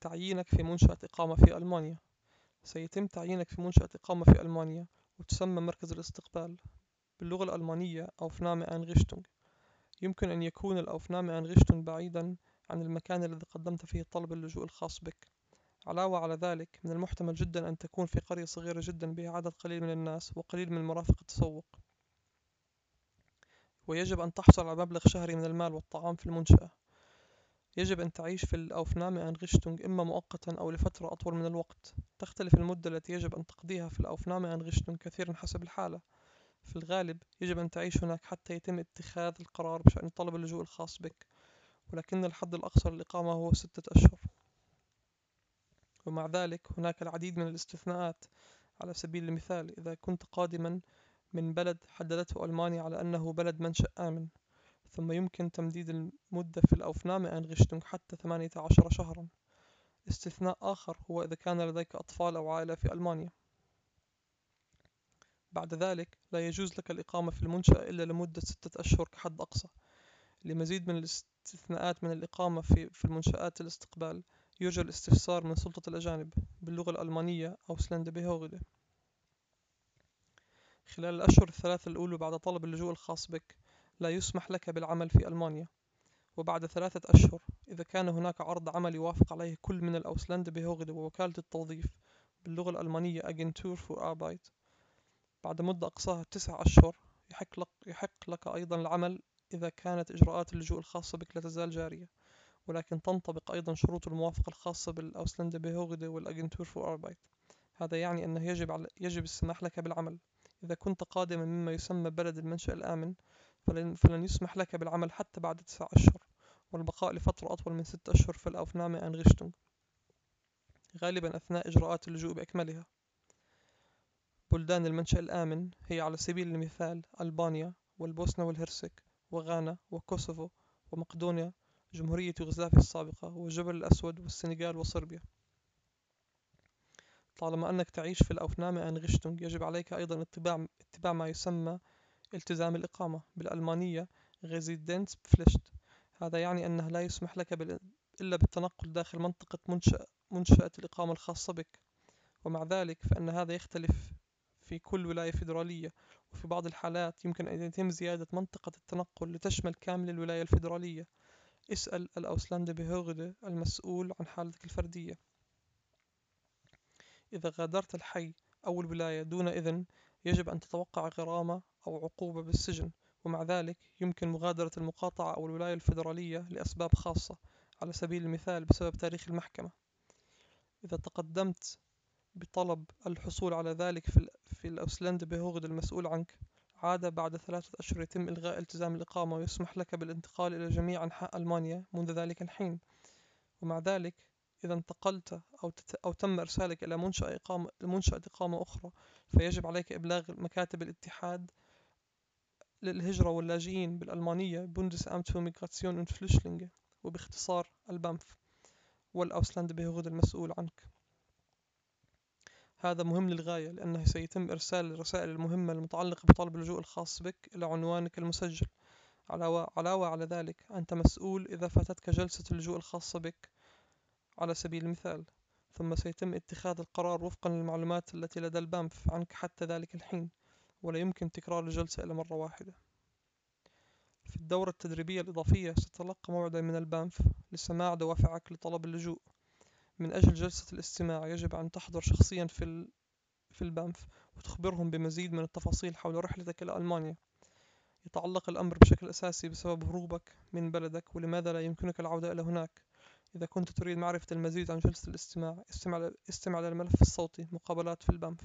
تعيينك في منشأة إقامة في ألمانيا. سيتم تعيينك في منشأة إقامة في ألمانيا وتسمى مركز الاستقبال باللغة الألمانية Aufnahmeeinrichtung يمكن أن يكون الأوفنامة-أينريchtung بعيداً عن المكان الذي قدمت فيه طلب اللجوء الخاص بك. علاوة على ذلك من المحتمل جداً أن تكون في قرية صغيرة جداً بها عدد قليل من الناس وقليل من مرافق التسوق. ويجب أن تحصل على مبلغ شهري من المال والطعام في المنشأة. يجب أن تعيش في الأوفنامة-أينريchtung إما مؤقتاً أو لفترة أطول من الوقت. تختلف المدة التي يجب أن تقضيها في الأوفنامة-أينريchtung كثيراً حسب الحالة. في الغالب يجب أن تعيش هناك حتى يتم اتخاذ القرار بشأن طلب اللجوء الخاص بك ولكن الحد الأقصى للإقامة هو ستة أشهر. ومع ذلك هناك العديد من الاستثناءات. على سبيل المثال إذا كنت قادماً من بلد حددته ألمانيا على أنه بلد منشأ آمن ثم يمكن تمديد المدة في الأوفنامة-أينريchtung حتى ثمانية عشر شهراً. استثناء آخر هو إذا كان لديك أطفال أو عائلة في ألمانيا. بعد ذلك لا يجوز لك الإقامة في المنشأة إلا لمدة ستة أشهر كحد أقصى. لمزيد من الاستثناءات من الإقامة في المنشآت الاستقبال يرجى الاستفسار من سلطة الأجانب باللغة الألمانية Ausländerbehörde خلال الأشهر الثلاثة الأولى بعد طلب اللجوء الخاص بك لا يسمح لك بالعمل في ألمانيا. وبعد ثلاثة أشهر إذا كان هناك عرض عمل يوافق عليه كل من الأوسلاند ووكالة التوظيف باللغة الألمانية Agentur für Arbeit. بعد مدة أقصاها تسع أشهر يحق لك, يحق لك أيضا العمل إذا كانت إجراءات اللجوء الخاصة بك لا تزال جارية. ولكن تنطبق أيضا شروط الموافقة الخاصة بالأوسلاند والأجنتور فور أربايت هذا يعني أنه يجب, على يجب السماح لك بالعمل. إذا كنت قادما مما يسمى بلد المنشأ الآمن فلن, فلن يسمح لك بالعمل حتى بعد تسع أشهر والبقاء لفترة أطول من ست أشهر في الأوفنامة أنغشتونغ غالبا أثناء إجراءات اللجوء بأكملها. بلدان المنشأ الآمن هي على سبيل المثال ألبانيا والبوسنة والهرسك وغانا وكوسوفو ومقدونيا جمهورية يوغوسلافيا السابقة والجبل الأسود والسنغال وصربيا. طالما أنك تعيش في الأوفنامة أنغشتونغ يجب عليك أيضا اتباع, اتباع ما يسمى التزام الإقامة بالألمانية Residenzpflicht هذا يعني أنه لا يسمح لك إلا بالتنقل داخل منطقة منشأ منشأة الإقامة الخاصة بك. ومع ذلك فإن هذا يختلف في كل ولاية فيدرالية. وفي بعض الحالات يمكن أن يتم زيادة منطقة التنقل لتشمل كامل الولاية الفيدرالية. اسأل الأوسلاند بهوغدي المسؤول عن حالتك الفردية. إذا غادرت الحي أو الولاية دون إذن يجب أن تتوقع غرامة أو عقوبة بالسجن ومع ذلك يمكن مغادرة المقاطعة أو الولاية الفيدرالية لأسباب خاصة على سبيل المثال بسبب تاريخ المحكمة. إذا تقدمت بطلب الحصول على ذلك في الأوسلند بهوغد المسؤول عنك عادة بعد ثلاثة أشهر يتم إلغاء التزام الإقامة ويسمح لك بالانتقال إلى جميع أنحاء ألمانيا منذ ذلك الحين. ومع ذلك إذا انتقلت أو, تت... أو تم إرسالك إلى منشأة إقامة, منشأة إقامة أخرى فيجب عليك إبلاغ مكاتب الاتحاد للهجرة واللاجئين بالألمانية Bundesamt für Migration und Flüchtlinge وباختصار البامف والأوسلاند بهوغد المسؤول عنك. هذا مهم للغاية لأنه سيتم إرسال الرسائل المهمة المتعلقة بطلب اللجوء الخاص بك إلى عنوانك المسجل. علاوة على ذلك أنت مسؤول إذا فاتتك جلسة اللجوء الخاصة بك. على سبيل المثال ثم سيتم اتخاذ القرار وفقا للمعلومات التي لدى البامف عنك حتى ذلك الحين. ولا يمكن تكرار الجلسة إلى مرة واحدة. في الدورة التدريبية الإضافية ستتلقى موعدا من البامف لسماع دوافعك لطلب اللجوء. من أجل جلسة الاستماع يجب أن تحضر شخصيا في, في البانف وتخبرهم بمزيد من التفاصيل حول رحلتك إلى ألمانيا. يتعلق الأمر بشكل أساسي بسبب هروبك من بلدك ولماذا لا يمكنك العودة إلى هناك. إذا كنت تريد معرفة المزيد عن جلسة الاستماع استمع, استمع للملف الصوتي مقابلات في البانف